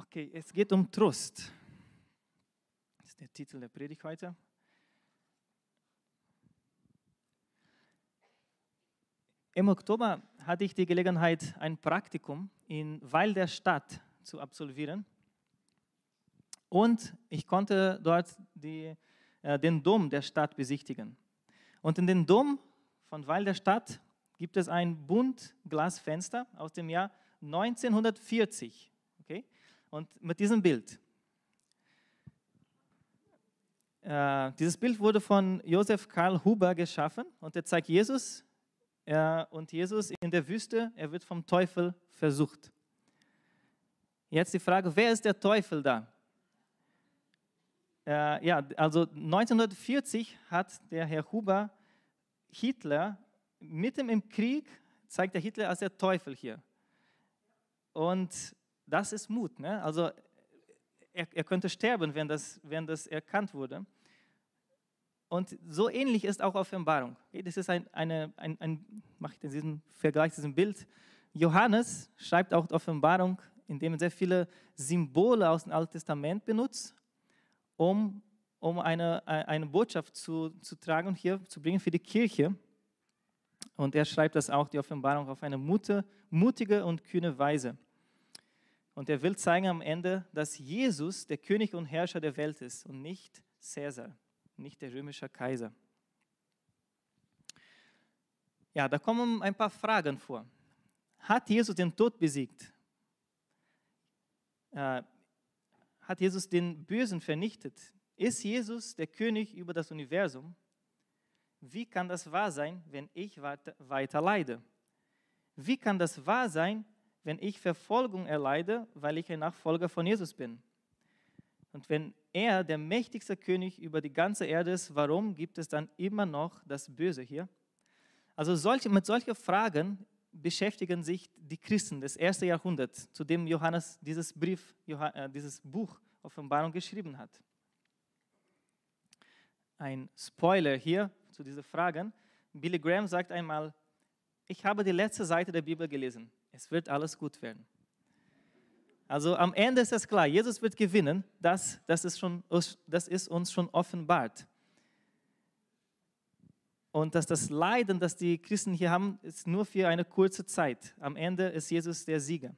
Okay, es geht um Trost. Das ist der Titel der Predigt heute. Im Oktober hatte ich die Gelegenheit, ein Praktikum in Weil der Stadt zu absolvieren. Und ich konnte dort die, äh, den Dom der Stadt besichtigen. Und in den Dom von Weil der Stadt gibt es ein Buntglasfenster aus dem Jahr 1940. Und mit diesem Bild. Äh, dieses Bild wurde von Josef Karl Huber geschaffen und er zeigt Jesus äh, und Jesus in der Wüste, er wird vom Teufel versucht. Jetzt die Frage, wer ist der Teufel da? Äh, ja, also 1940 hat der Herr Huber Hitler mitten im Krieg, zeigt der Hitler als der Teufel hier. Und das ist Mut. Ne? Also er, er, könnte sterben, wenn das, wenn das erkannt wurde. Und so ähnlich ist auch Offenbarung. Das ist ein, eine, ein, ein mache ich diesen Vergleich, diesem Bild. Johannes schreibt auch Offenbarung, indem er sehr viele Symbole aus dem Alten Testament benutzt, um, um eine, eine Botschaft zu, zu tragen und hier zu bringen für die Kirche. Und er schreibt das auch, die Offenbarung, auf eine mutige und kühne Weise. Und er will zeigen am Ende, dass Jesus der König und Herrscher der Welt ist und nicht Cäsar, nicht der römische Kaiser. Ja, da kommen ein paar Fragen vor. Hat Jesus den Tod besiegt? Äh, hat Jesus den Bösen vernichtet? Ist Jesus der König über das Universum? Wie kann das wahr sein, wenn ich weiter leide? Wie kann das wahr sein, wenn ich Verfolgung erleide, weil ich ein Nachfolger von Jesus bin? Und wenn er der mächtigste König über die ganze Erde ist, warum gibt es dann immer noch das Böse hier? Also solche, mit solchen Fragen beschäftigen sich die Christen des ersten Jahrhunderts, zu dem Johannes dieses Brief, äh, dieses Buch Offenbarung geschrieben hat. Ein Spoiler hier zu diesen Fragen. Billy Graham sagt einmal, ich habe die letzte Seite der Bibel gelesen es wird alles gut werden. Also am Ende ist es klar, Jesus wird gewinnen, das, das, ist, schon, das ist uns schon offenbart. Und dass das Leiden, das die Christen hier haben, ist nur für eine kurze Zeit. Am Ende ist Jesus der Sieger.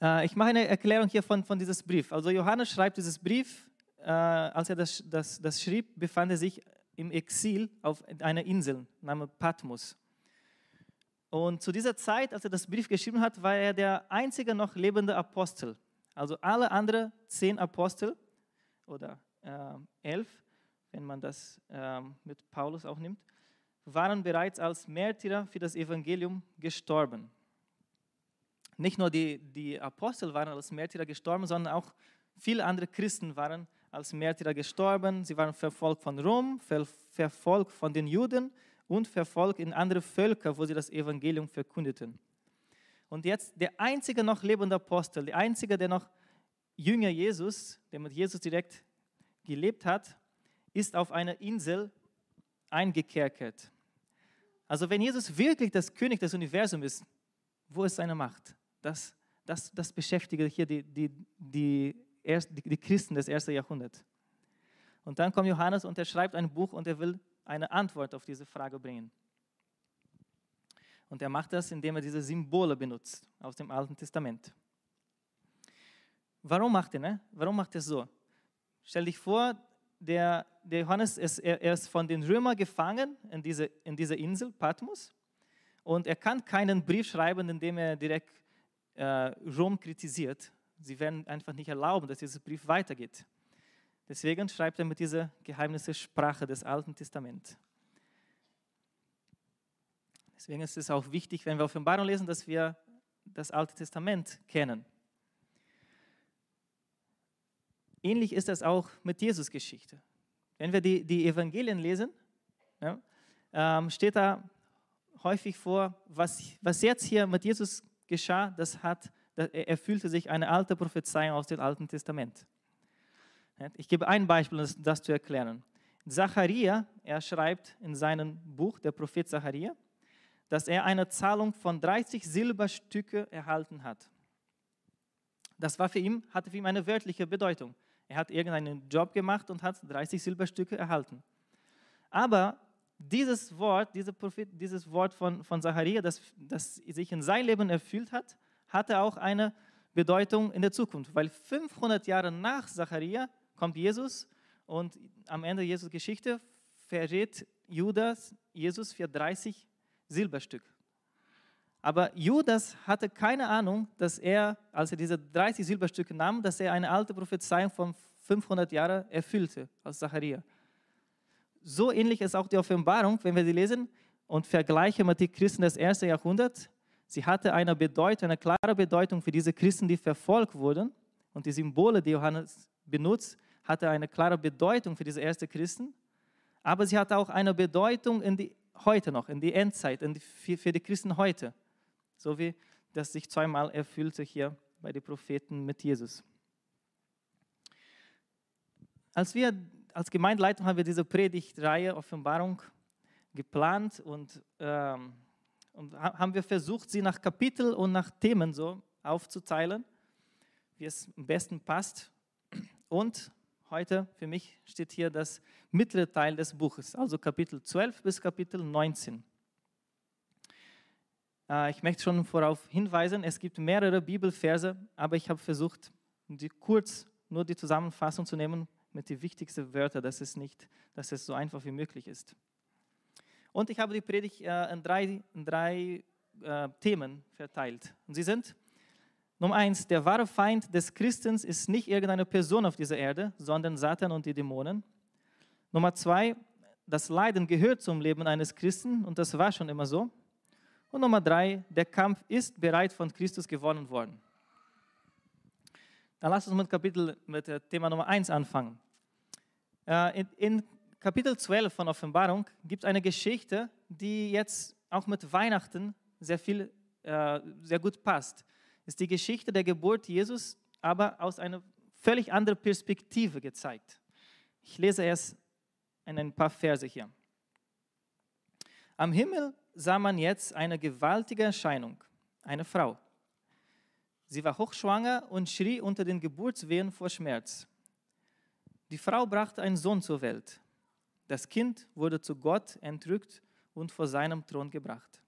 Äh, ich mache eine Erklärung hier von, von diesem Brief. Also Johannes schreibt dieses Brief, äh, als er das, das, das schrieb, befand er sich im Exil auf einer Insel namens Patmos. Und zu dieser Zeit, als er das Brief geschrieben hat, war er der einzige noch lebende Apostel. Also alle anderen zehn Apostel oder äh, elf, wenn man das äh, mit Paulus auch nimmt, waren bereits als Märtyrer für das Evangelium gestorben. Nicht nur die, die Apostel waren als Märtyrer gestorben, sondern auch viele andere Christen waren als Märtyrer gestorben. Sie waren verfolgt von Rom, verfolgt von den Juden und verfolgt in andere Völker, wo sie das Evangelium verkündeten. Und jetzt der einzige noch lebende Apostel, der einzige, der noch Jünger Jesus, der mit Jesus direkt gelebt hat, ist auf einer Insel eingekerkert. Also wenn Jesus wirklich das König des Universums ist, wo ist seine Macht? Das, das, das beschäftigt hier die, die, die, die Christen des ersten Jahrhunderts. Und dann kommt Johannes und er schreibt ein Buch und er will eine Antwort auf diese Frage bringen. Und er macht das, indem er diese Symbole benutzt aus dem Alten Testament. Warum macht er, ne? Warum macht er so? Stell dich vor, der, der Johannes ist, er, er ist von den Römern gefangen in diese, in diese Insel Patmos und er kann keinen Brief schreiben, in dem er direkt äh, Rom kritisiert. Sie werden einfach nicht erlauben, dass dieser Brief weitergeht. Deswegen schreibt er mit dieser Geheimnisse-Sprache des Alten Testaments. Deswegen ist es auch wichtig, wenn wir Offenbarung lesen, dass wir das Alte Testament kennen. Ähnlich ist das auch mit Jesus-Geschichte. Wenn wir die, die Evangelien lesen, ja, ähm, steht da häufig vor, was, was jetzt hier mit Jesus geschah, das hat, das erfüllte sich eine alte Prophezeiung aus dem Alten Testament. Ich gebe ein Beispiel, um das zu erklären. Zacharia, er schreibt in seinem Buch, der Prophet Zacharia, dass er eine Zahlung von 30 Silberstücke erhalten hat. Das war für ihn, hatte für ihn eine wörtliche Bedeutung. Er hat irgendeinen Job gemacht und hat 30 Silberstücke erhalten. Aber dieses Wort, diese Prophet, dieses Wort von, von Zacharia, das, das sich in sein Leben erfüllt hat, hatte auch eine Bedeutung in der Zukunft, weil 500 Jahre nach Zacharia kommt Jesus und am Ende Jesus Geschichte verrät Judas Jesus für 30 Silberstück. Aber Judas hatte keine Ahnung, dass er, als er diese 30 Silberstücke nahm, dass er eine alte Prophezeiung von 500 Jahren erfüllte, als Zacharia. So ähnlich ist auch die Offenbarung, wenn wir sie lesen und vergleichen mit den Christen des ersten Jahrhunderts. Sie hatte eine Bedeutung, eine klare Bedeutung für diese Christen, die verfolgt wurden. Und die Symbole, die Johannes benutzt, hatte eine klare Bedeutung für diese ersten Christen. Aber sie hatte auch eine Bedeutung in die, heute noch, in die Endzeit, in die, für, für die Christen heute so wie das sich zweimal erfüllte hier bei den Propheten mit Jesus. Als wir als Gemeindeleitung haben wir diese Predigtreihe Offenbarung geplant und, ähm, und haben wir versucht, sie nach Kapitel und nach Themen so aufzuteilen, wie es am besten passt. Und heute für mich steht hier das mittlere Teil des Buches, also Kapitel 12 bis Kapitel 19. Äh, ich möchte schon vorauf hinweisen, es gibt mehrere Bibelverse, aber ich habe versucht, die kurz nur die Zusammenfassung zu nehmen mit den wichtigsten Wörtern, dass es nicht, dass es so einfach wie möglich ist. Und ich habe die Predigt äh, in drei, in drei äh, Themen verteilt. Und sie sind Nummer eins, der wahre Feind des Christens ist nicht irgendeine Person auf dieser Erde, sondern Satan und die Dämonen. Nummer zwei, das Leiden gehört zum Leben eines Christen und das war schon immer so. Und Nummer drei, der Kampf ist bereits von Christus gewonnen worden. Dann lass uns mit Kapitel, mit Thema Nummer eins anfangen. Äh, in, in Kapitel 12 von Offenbarung gibt es eine Geschichte, die jetzt auch mit Weihnachten sehr viel, äh, sehr gut passt. Ist die Geschichte der Geburt Jesus, aber aus einer völlig anderen Perspektive gezeigt. Ich lese erst in ein paar Verse hier. Am Himmel sah man jetzt eine gewaltige Erscheinung, eine Frau. Sie war hochschwanger und schrie unter den Geburtswehen vor Schmerz. Die Frau brachte einen Sohn zur Welt. Das Kind wurde zu Gott entrückt und vor seinem Thron gebracht.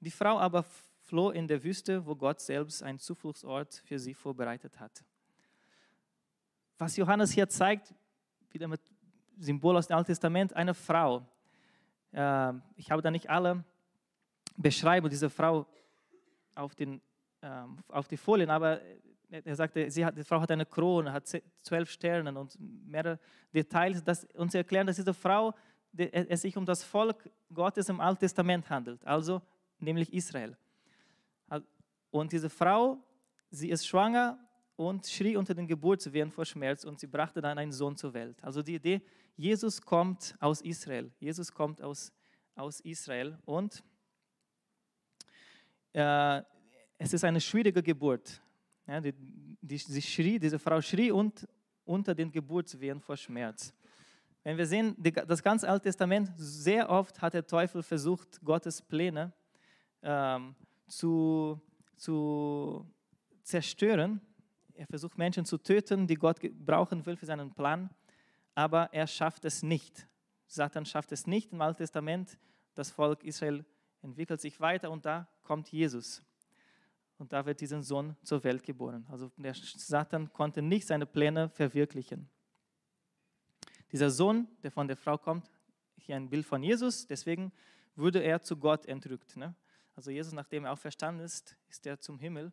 Die Frau aber floh in der Wüste, wo Gott selbst einen Zufluchtsort für sie vorbereitet hat. Was Johannes hier zeigt, wieder mit Symbol aus dem Alten Testament, eine Frau. Ähm, ich habe da nicht alle Beschreibung dieser Frau auf, den, ähm, auf die Folien, aber er sagte, sie hat, die Frau hat eine Krone, hat zwölf Sterne und mehrere Details, das uns erklären, dass diese Frau, es sich um das Volk Gottes im Alten Testament handelt, also nämlich Israel. Und diese Frau, sie ist schwanger und schrie unter den Geburtswehen vor Schmerz und sie brachte dann einen Sohn zur Welt. Also die Idee, Jesus kommt aus Israel. Jesus kommt aus, aus Israel und äh, es ist eine schwierige Geburt. Ja, die, die, sie schrie, diese Frau schrie und unter den Geburtswehen vor Schmerz. Wenn wir sehen, die, das ganze Alte Testament, sehr oft hat der Teufel versucht, Gottes Pläne ähm, zu, zu zerstören. Er versucht Menschen zu töten, die Gott brauchen will für seinen Plan, aber er schafft es nicht. Satan schafft es nicht im Alten Testament, das Volk Israel entwickelt sich weiter und da kommt Jesus. Und da wird diesen Sohn zur Welt geboren. Also der Satan konnte nicht seine Pläne verwirklichen. Dieser Sohn, der von der Frau kommt, hier ein Bild von Jesus, deswegen wurde er zu Gott entrückt. Ne? Also Jesus, nachdem er auch verstanden ist, ist er zum Himmel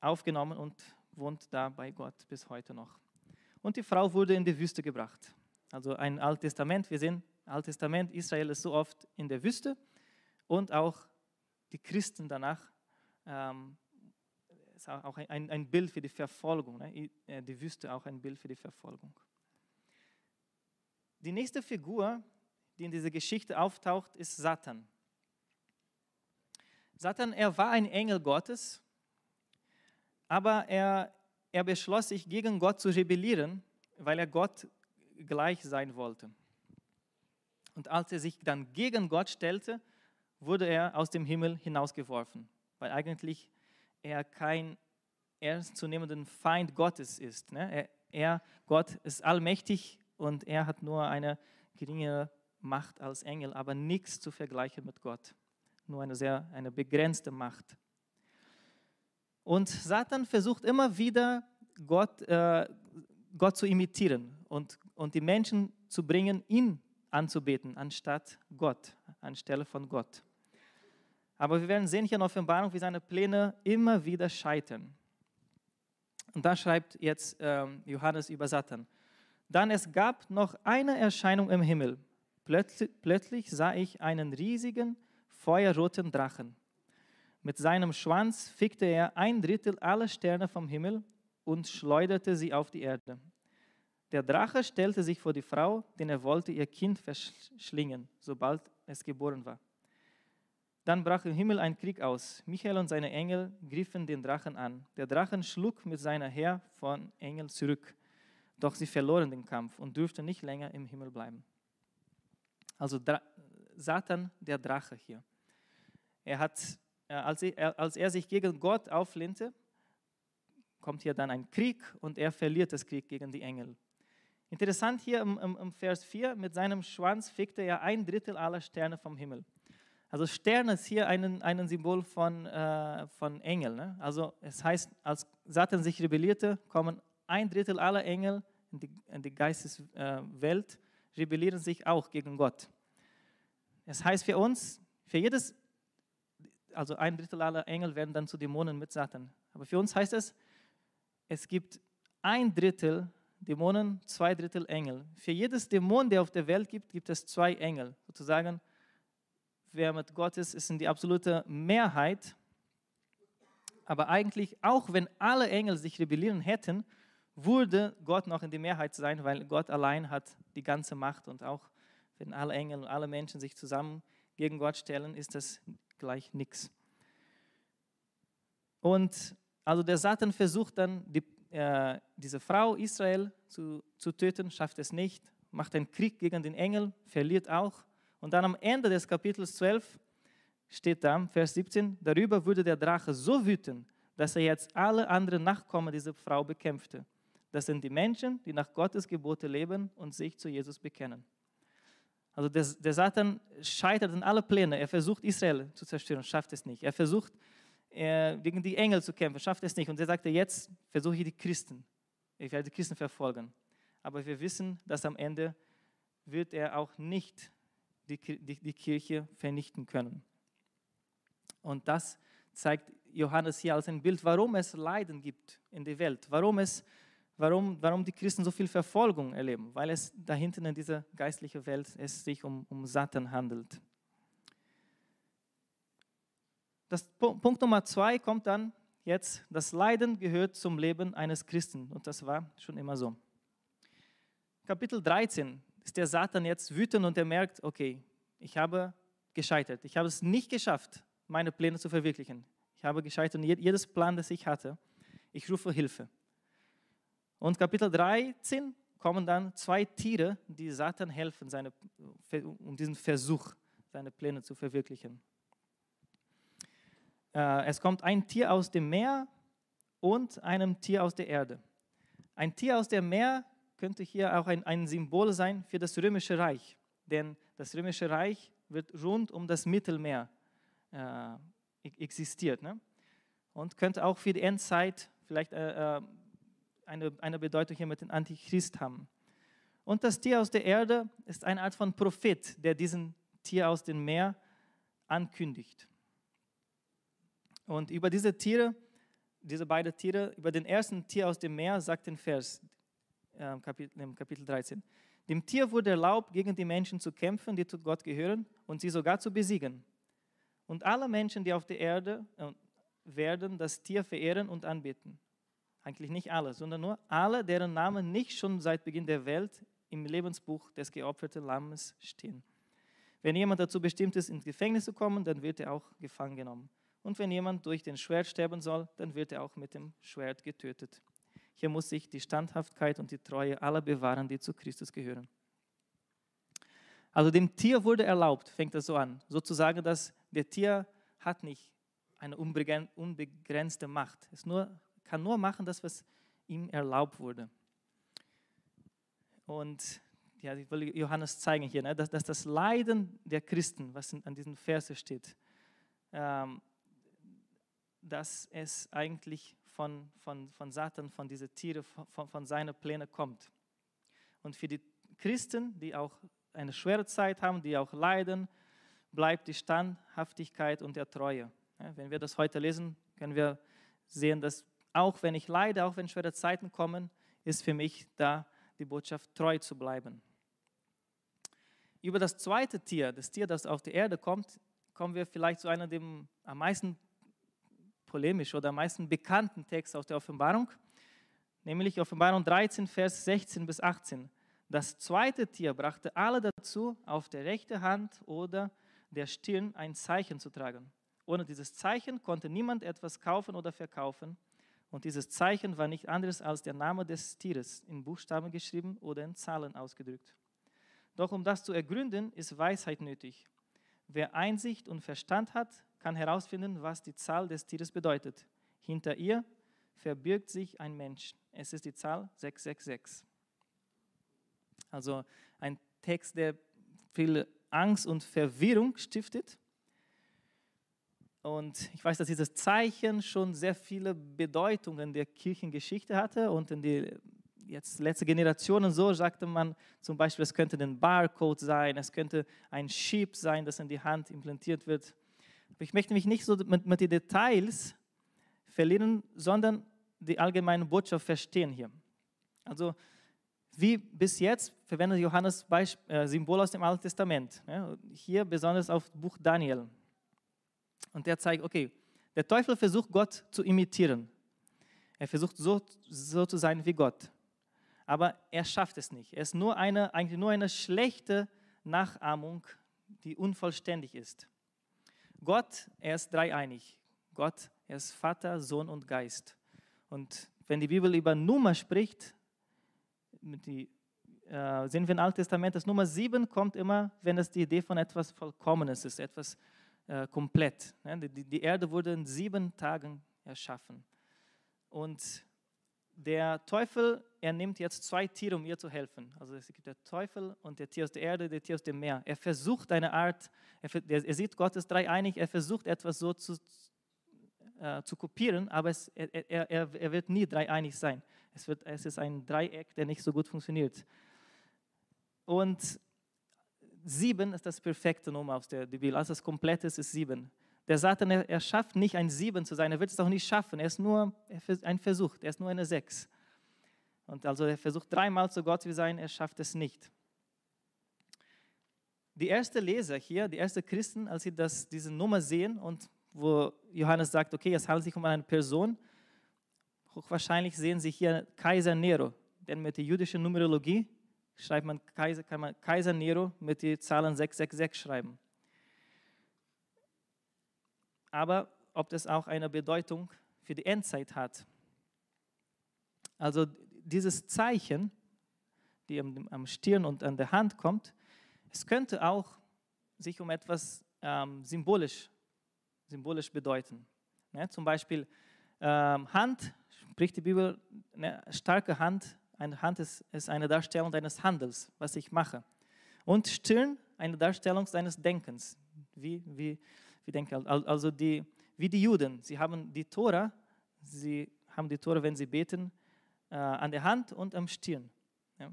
aufgenommen und wohnt da bei Gott bis heute noch. Und die Frau wurde in die Wüste gebracht. Also ein Altes Testament, wir sehen, Altes Testament, Israel ist so oft in der Wüste und auch die Christen danach ähm, ist auch ein, ein Bild für die Verfolgung. Ne? Äh, die Wüste auch ein Bild für die Verfolgung. Die nächste Figur, die in dieser Geschichte auftaucht, ist Satan. Satan, er war ein Engel Gottes, aber er, er beschloss sich gegen Gott zu rebellieren, weil er Gott gleich sein wollte. Und als er sich dann gegen Gott stellte, wurde er aus dem Himmel hinausgeworfen, weil eigentlich er kein ernstzunehmenden Feind Gottes ist. Ne? Er, er, Gott, ist allmächtig und er hat nur eine geringe Macht als Engel, aber nichts zu vergleichen mit Gott. Nur eine sehr eine begrenzte Macht. Und Satan versucht immer wieder, Gott, äh, Gott zu imitieren und, und die Menschen zu bringen, ihn anzubeten, anstatt Gott, anstelle von Gott. Aber wir werden sehen hier in Offenbarung, wie seine Pläne immer wieder scheitern. Und da schreibt jetzt ähm, Johannes über Satan. Dann es gab noch eine Erscheinung im Himmel. Plötzlich, plötzlich sah ich einen riesigen, feuerroten Drachen. Mit seinem Schwanz fickte er ein Drittel aller Sterne vom Himmel und schleuderte sie auf die Erde. Der Drache stellte sich vor die Frau, denn er wollte ihr Kind verschlingen, sobald es geboren war. Dann brach im Himmel ein Krieg aus. Michael und seine Engel griffen den Drachen an. Der Drachen schlug mit seiner Heer von Engeln zurück. Doch sie verloren den Kampf und durften nicht länger im Himmel bleiben. Also Dra Satan, der Drache hier. Er hat, äh, als er, als er sich gegen Gott auflehnte, kommt hier dann ein Krieg und er verliert das Krieg gegen die Engel. Interessant hier im, im, im Vers 4, mit seinem Schwanz fickte er ein Drittel aller Sterne vom Himmel. Also Stern ist hier ein, ein Symbol von, äh, von Engel. Ne? Also es heißt, als Satan sich rebellierte, kommen ein Drittel aller Engel in die, in die Geisteswelt, rebellieren sich auch gegen Gott. Es heißt für uns, für jedes, also ein Drittel aller Engel werden dann zu Dämonen mit Satan. Aber für uns heißt es, es gibt ein Drittel Dämonen, zwei Drittel Engel. Für jedes Dämon, der auf der Welt gibt, gibt es zwei Engel. Sozusagen wer mit Gott ist, ist in die absolute Mehrheit. Aber eigentlich, auch wenn alle Engel sich rebellieren hätten, würde Gott noch in die Mehrheit sein, weil Gott allein hat die ganze Macht. Und auch wenn alle Engel und alle Menschen sich zusammen gegen Gott stellen, ist das gleich nichts. Und also der Satan versucht dann, die, äh, diese Frau Israel zu, zu töten, schafft es nicht, macht einen Krieg gegen den Engel, verliert auch. Und dann am Ende des Kapitels 12 steht da, Vers 17, darüber wurde der Drache so wütend, dass er jetzt alle anderen Nachkommen dieser Frau bekämpfte. Das sind die Menschen, die nach Gottes Gebote leben und sich zu Jesus bekennen. Also der, der Satan scheitert in alle Pläne. Er versucht Israel zu zerstören, schafft es nicht. Er versucht äh, gegen die Engel zu kämpfen, schafft es nicht. Und er sagte, jetzt versuche ich die Christen. Ich werde die Christen verfolgen. Aber wir wissen, dass am Ende wird er auch nicht die, die, die Kirche vernichten können. Und das zeigt Johannes hier als ein Bild, warum es Leiden gibt in der Welt, warum, es, warum, warum die Christen so viel Verfolgung erleben, weil es da hinten in dieser geistlichen Welt es sich um, um Satan handelt. Das Punkt Nummer zwei kommt dann jetzt, das Leiden gehört zum Leben eines Christen und das war schon immer so. Kapitel 13 ist der Satan jetzt wütend und er merkt, okay, ich habe gescheitert. Ich habe es nicht geschafft, meine Pläne zu verwirklichen. Ich habe gescheitert und jedes Plan, das ich hatte, ich rufe Hilfe. Und Kapitel 13 kommen dann zwei Tiere, die Satan helfen, seine, um diesen Versuch, seine Pläne zu verwirklichen. Äh, es kommt ein Tier aus dem Meer und einem Tier aus der Erde. Ein Tier aus dem Meer könnte hier auch ein, ein Symbol sein für das römische Reich. Denn das römische Reich wird rund um das Mittelmeer äh, existiert. Ne? Und könnte auch für die Endzeit vielleicht äh, äh, eine, eine Bedeutung hier mit dem Antichrist haben. Und das Tier aus der Erde ist eine Art von Prophet, der diesen Tier aus dem Meer ankündigt. Und über diese Tiere, diese beiden Tiere, über den ersten Tier aus dem Meer sagt den Vers, äh, Kapitel, im Kapitel 13. Dem Tier wurde erlaubt, gegen die Menschen zu kämpfen, die zu Gott gehören, und sie sogar zu besiegen. Und alle Menschen, die auf der Erde äh, werden das Tier verehren und anbeten. Eigentlich nicht alle, sondern nur alle, deren Namen nicht schon seit Beginn der Welt im Lebensbuch des geopferten Lammes stehen. Wenn jemand dazu bestimmt ist, ins Gefängnis zu kommen, dann wird er auch gefangen genommen. Und wenn jemand durch den Schwert sterben soll, dann wird er auch mit dem Schwert getötet. Hier muss sich die Standhaftigkeit und die Treue aller bewahren, die zu Christus gehören. Also dem Tier wurde erlaubt, fängt das so an, sozusagen, dass der Tier hat nicht eine unbegrenzte Macht. Es nur, kann nur machen das, was ihm erlaubt wurde. Und ja, ich will Johannes zeigen hier, ne, dass, dass, das Leiden der Christen, was an diesen Verse steht, ähm, dass es eigentlich von, von, von Satan, von diesen Tieren, von, von seinen Plänen kommt. Und für die Christen, die auch eine schwere Zeit haben, die auch leiden, bleibt die Standhaftigkeit und der Treue. Ja, wenn wir das heute lesen, können wir sehen, dass auch wenn ich leide, auch wenn schwere Zeiten kommen, ist für mich da die Botschaft treu zu bleiben. Über das zweite Tier, das Tier, das auf die Erde kommt, kommen wir vielleicht zu einem der am meisten polemisch oder am meisten bekannten Text aus der Offenbarung, nämlich Offenbarung 13, Vers 16 bis 18. Das zweite Tier brachte alle dazu, auf der rechten Hand oder der Stirn ein Zeichen zu tragen. Ohne dieses Zeichen konnte niemand etwas kaufen oder verkaufen. Und dieses Zeichen war nicht anderes als der Name des Tieres, in Buchstaben geschrieben oder in Zahlen ausgedrückt. Doch um das zu ergründen, ist Weisheit nötig. Wer Einsicht und Verstand hat, kann herausfinden, was die Zahl des Tieres bedeutet. Hinter ihr verbirgt sich ein Mensch. Es ist die Zahl 666. Also ein Text, der viel Angst und Verwirrung stiftet. Und ich weiß, dass dieses Zeichen schon sehr viele Bedeutungen der Kirchengeschichte hatte und in die jetzt letzte Generationen so sagte man zum Beispiel, es könnte ein Barcode sein, es könnte ein Chip sein, das in die Hand implantiert wird. Aber ich möchte mich nicht so mit, mit den Details verlieren, sondern die allgemeine Botschaft verstehen hier. Also wie bis jetzt verwendet Johannes Beisp äh, Symbol aus dem Alten Testament. Ja, hier besonders auf Buch Daniel. Und der zeigt, okay, der Teufel versucht Gott zu imitieren. Er versucht so, so zu sein wie Gott aber er schafft es nicht. Er ist nur eine, eigentlich nur eine schlechte Nachahmung, die unvollständig ist. Gott, er ist dreieinig. Gott, er ist Vater, Sohn und Geist. Und wenn die Bibel über Nummer spricht, die, äh, sehen wir im Alten Testament, das Nummer 7 kommt immer, wenn es die Idee von etwas Vollkommenes ist, etwas äh, komplett. Ne? Die, die Erde wurde in sieben Tagen erschaffen. Und der Teufel, er nimmt jetzt zwei Tiere, um ihr zu helfen. Also es gibt der Teufel und der Tier aus der Erde, der Tier aus dem Meer. Er versucht eine Art, er, er sieht Gott ist dreieinig, er versucht etwas so zu, äh, zu kopieren, aber es, er, er, er wird nie dreieinig sein. Es, wird, es ist ein Dreieck, der nicht so gut funktioniert. Und sieben ist das perfekte Nummer aus der Bibel. Also das Komplette ist sieben. Der Satan, er, er schafft nicht ein Sieben zu sein, er wird es auch nicht schaffen. Er ist nur ein Versuch, er ist nur eine Sechs. Und also er versucht dreimal zu Gott zu sein, er schafft es nicht. Die ersten Leser hier, die ersten Christen, als sie das, diese Nummer sehen und wo Johannes sagt, okay, es handelt sich um eine Person, hochwahrscheinlich sehen sie hier Kaiser Nero, denn mit der jüdischen Numerologie schreibt man Kaiser, kann man Kaiser Nero mit den Zahlen 666 schreiben aber ob das auch eine Bedeutung für die Endzeit hat. Also dieses Zeichen, die am Stirn und an der Hand kommt, es könnte auch sich um etwas ähm, symbolisch, symbolisch bedeuten. Ne? Zum Beispiel ähm, Hand, spricht die Bibel, eine starke Hand, eine Hand ist, ist eine Darstellung deines Handels, was ich mache. Und Stirn, eine Darstellung deines Denkens, wie, wie, wir denken, also die, wie die Juden, sie haben die Tora, sie haben die Tora, wenn sie beten, äh, an der Hand und am Stirn. Ja?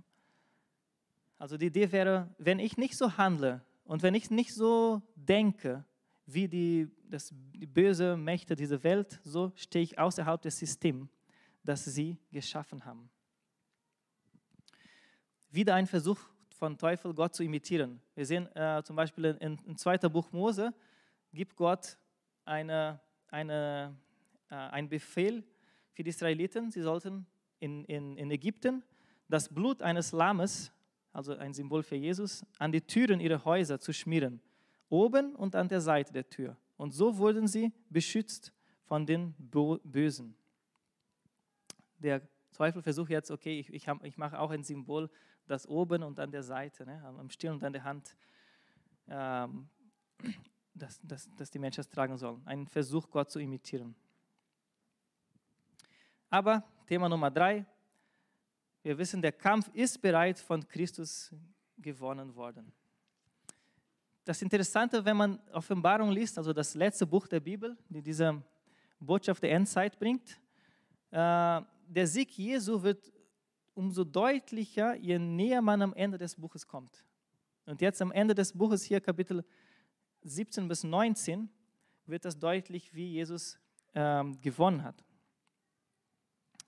Also die Idee wäre, wenn ich nicht so handle und wenn ich nicht so denke, wie die, das, die böse Mächte dieser Welt, so stehe ich außerhalb des Systems, das sie geschaffen haben. Wieder ein Versuch von Teufel, Gott zu imitieren. Wir sehen äh, zum Beispiel in, in 2. Buch Mose, gibt Gott eine, eine, äh, einen Befehl für die Israeliten. Sie sollten in, in, in Ägypten das Blut eines Lammes, also ein Symbol für Jesus, an die Türen ihrer Häuser zu schmieren, oben und an der Seite der Tür. Und so wurden sie beschützt von den Bösen. Der Teufel versucht jetzt, okay, ich, ich, ich mache auch ein Symbol, das oben und an der Seite, ne, am Stirn und an der Hand ähm, dass, dass, dass die Menschen es tragen sollen. Ein Versuch, Gott zu imitieren. Aber Thema Nummer drei, wir wissen, der Kampf ist bereits von Christus gewonnen worden. Das Interessante, wenn man Offenbarung liest, also das letzte Buch der Bibel, die diese Botschaft der Endzeit bringt, äh, der Sieg Jesu wird umso deutlicher, je näher man am Ende des Buches kommt. Und jetzt am Ende des Buches hier, Kapitel 17 bis 19, wird das deutlich, wie Jesus ähm, gewonnen hat.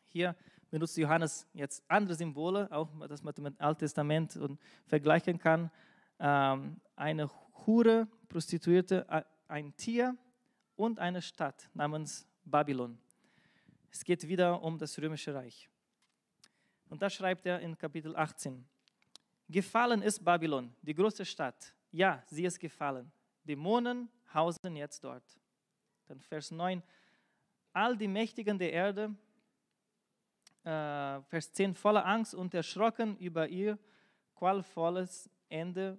Hier benutzt Johannes jetzt andere Symbole, auch das man mit dem Alten Testament vergleichen kann. Ähm, eine Hure, Prostituierte, ein Tier und eine Stadt namens Babylon. Es geht wieder um das römische Reich. Und da schreibt er in Kapitel 18, gefallen ist Babylon, die große Stadt. Ja, sie ist gefallen. Dämonen hausen jetzt dort. Dann Vers 9, all die Mächtigen der Erde, äh, Vers 10, voller Angst und erschrocken über ihr qualvolles Ende,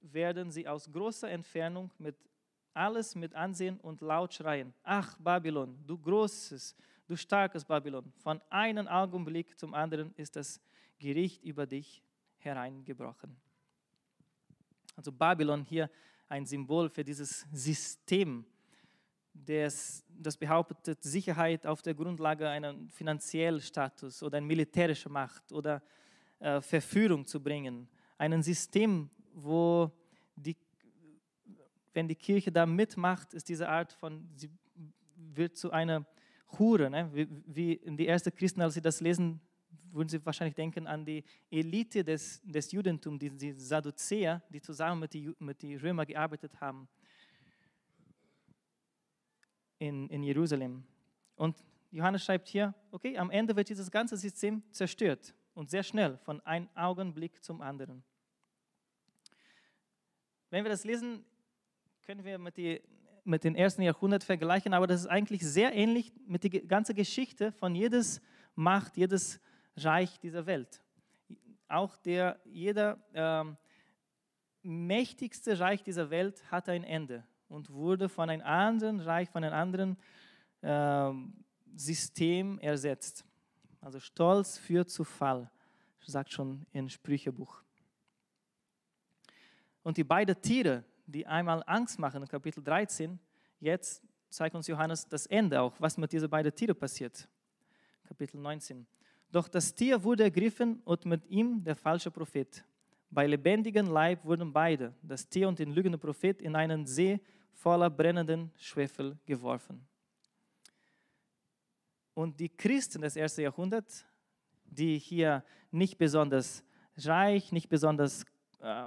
werden sie aus großer Entfernung mit alles mit Ansehen und laut schreien. Ach, Babylon, du großes, du starkes Babylon, von einem Augenblick zum anderen ist das Gericht über dich hereingebrochen. Also Babylon hier ein Symbol für dieses System, das, das behauptet Sicherheit auf der Grundlage einer finanziellen Status oder einer militärischen Macht oder äh, Verführung zu bringen. Ein System, wo die, wenn die Kirche da mitmacht, ist diese Art von, sie wird zu einer Hure, ne? wie, wie die ersten Christen, als sie das lesen, würden sie wahrscheinlich denken an die Elite des, des Judentums, die, die Sadduzäer, die zusammen mit den mit die Römern gearbeitet haben in, in Jerusalem. Und Johannes schreibt hier, okay, am Ende wird dieses ganze System zerstört und sehr schnell, von einem Augenblick zum anderen. Wenn wir das lesen, können wir mit, die, mit dem ersten Jahrhundert vergleichen, aber das ist eigentlich sehr ähnlich mit der ganzen Geschichte von jedes Macht, jedes Reich dieser Welt. Auch der, jeder ähm, mächtigste Reich dieser Welt hatte ein Ende und wurde von einem anderen Reich, von einem anderen ähm, System ersetzt. Also Stolz führt zu Fall, sagt schon im Sprüchebuch. Und die beiden Tiere, die einmal Angst machen, Kapitel 13, jetzt zeigt uns Johannes das Ende auch, was mit diesen beiden Tieren passiert. Kapitel 19. Doch das Tier wurde ergriffen und mit ihm der falsche Prophet. Bei lebendigem Leib wurden beide, das Tier und der lügende Prophet, in einen See voller brennenden Schwefel geworfen. Und die Christen des ersten Jahrhunderts, die hier nicht besonders reich, nicht besonders äh,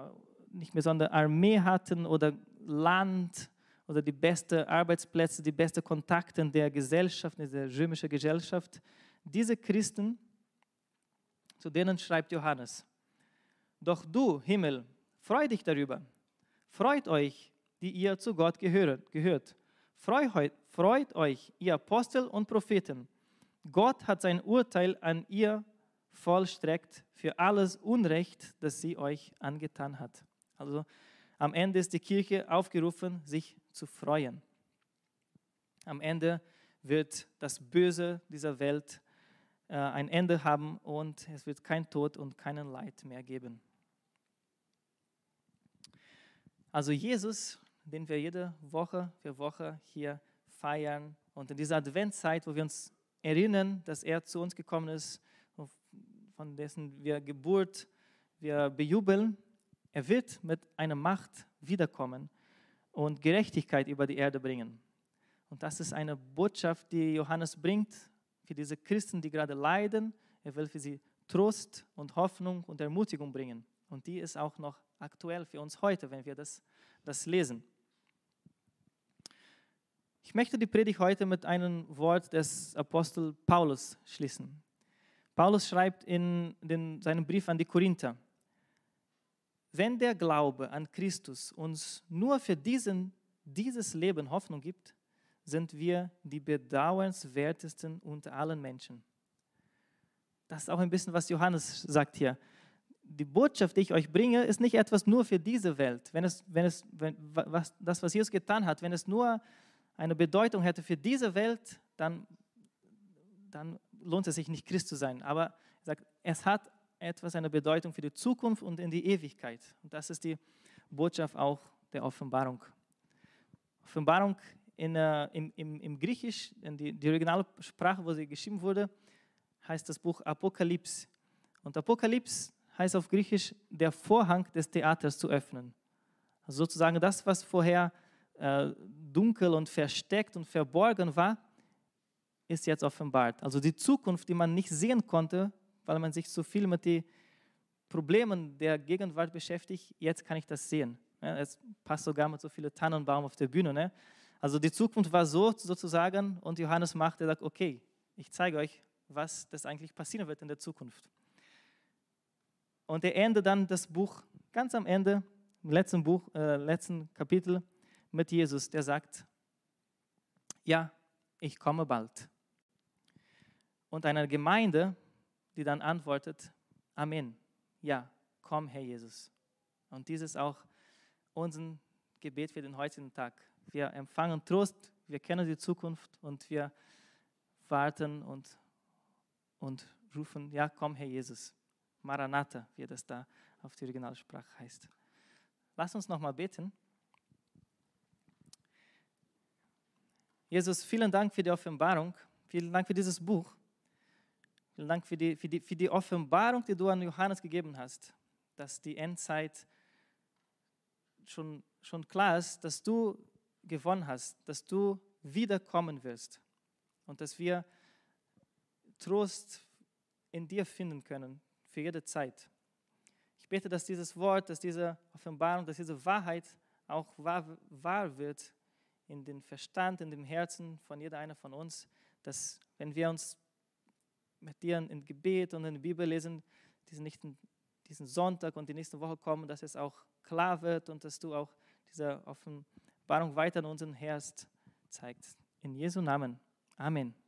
nicht mehr so eine Armee hatten oder Land oder die besten Arbeitsplätze, die besten Kontakte der Gesellschaft, der römischen Gesellschaft. Diese Christen, zu denen schreibt Johannes, doch du, Himmel, freu dich darüber. Freut euch, die ihr zu Gott gehört. Freut euch, ihr Apostel und Propheten. Gott hat sein Urteil an ihr vollstreckt für alles Unrecht, das sie euch angetan hat. Also am Ende ist die Kirche aufgerufen, sich zu freuen. Am Ende wird das Böse dieser Welt äh, ein Ende haben und es wird kein Tod und keinen Leid mehr geben. Also Jesus, den wir jede Woche für Woche hier feiern und in dieser Adventzeit, wo wir uns erinnern, dass er zu uns gekommen ist, von dessen wir Geburt wir bejubeln, er wird mit einer Macht wiederkommen und Gerechtigkeit über die Erde bringen. Und das ist eine Botschaft, die Johannes bringt für diese Christen, die gerade leiden. Er will für sie Trost und Hoffnung und Ermutigung bringen. Und die ist auch noch aktuell für uns heute, wenn wir das, das lesen. Ich möchte die Predigt heute mit einem Wort des Apostel Paulus schließen. Paulus schreibt in den, seinem Brief an die Korinther, wenn der Glaube an Christus uns nur für diesen, dieses Leben Hoffnung gibt, sind wir die bedauernswertesten unter allen Menschen. Das ist auch ein bisschen, was Johannes sagt hier. Die Botschaft, die ich euch bringe, ist nicht etwas nur für diese Welt. Wenn es, wenn es, wenn, was, das, was Jesus getan hat, wenn es nur eine Bedeutung hätte für diese Welt, dann, dann lohnt es sich nicht, Christ zu sein. Aber er sagt, es hat etwas, eine Bedeutung für die Zukunft und in die Ewigkeit. Und das ist die Botschaft auch der Offenbarung. Offenbarung in, äh, im, im, im, Griechisch, in die, die originale Sprache, wo sie geschrieben wurde, heißt das Buch Apokalypse. Und Apokalypse heißt auf Griechisch, der Vorhang des Theaters zu öffnen. Also sozusagen das, was vorher äh, dunkel und versteckt und verborgen war, ist jetzt offenbart. Also die Zukunft, die man nicht sehen konnte, weil man sich so viel mit den Problemen der Gegenwart beschäftigt, jetzt kann ich das sehen. Es passt sogar mit so vielen Tannenbaum auf der Bühne. Ne? Also die Zukunft war so sozusagen und Johannes macht, er sagt, okay, ich zeige euch, was das eigentlich passieren wird in der Zukunft. Und er endet dann das Buch ganz am Ende, im letzten Buch, äh, letzten Kapitel mit Jesus, der sagt, ja, ich komme bald. Und eine Gemeinde, die dann antwortet, Amen, ja, komm, Herr Jesus. Und dies ist auch unser Gebet für den heutigen Tag. Wir empfangen Trost, wir kennen die Zukunft und wir warten und, und rufen, ja, komm, Herr Jesus. Maranatha, wie das da auf die Originalsprache heißt. Lass uns nochmal beten. Jesus, vielen Dank für die Offenbarung. Vielen Dank für dieses Buch. Vielen Dank für die, für die, für die Offenbarung, die du an Johannes gegeben hast, dass die Endzeit schon, schon klar ist, dass du gewonnen hast, dass du wiederkommen wirst und dass wir Trost in dir finden können für jede Zeit. Ich bete, dass dieses Wort, dass diese Offenbarung, dass diese Wahrheit auch wahr, wahr wird in den Verstand, in dem Herzen von jeder einer von uns, dass wenn wir uns mit dir in Gebet und in Bibel lesen, diesen, diesen Sonntag und die nächste Woche kommen, dass es auch klar wird und dass du auch diese Offenbarung weiter in unserem Herz zeigst. In Jesu Namen. Amen.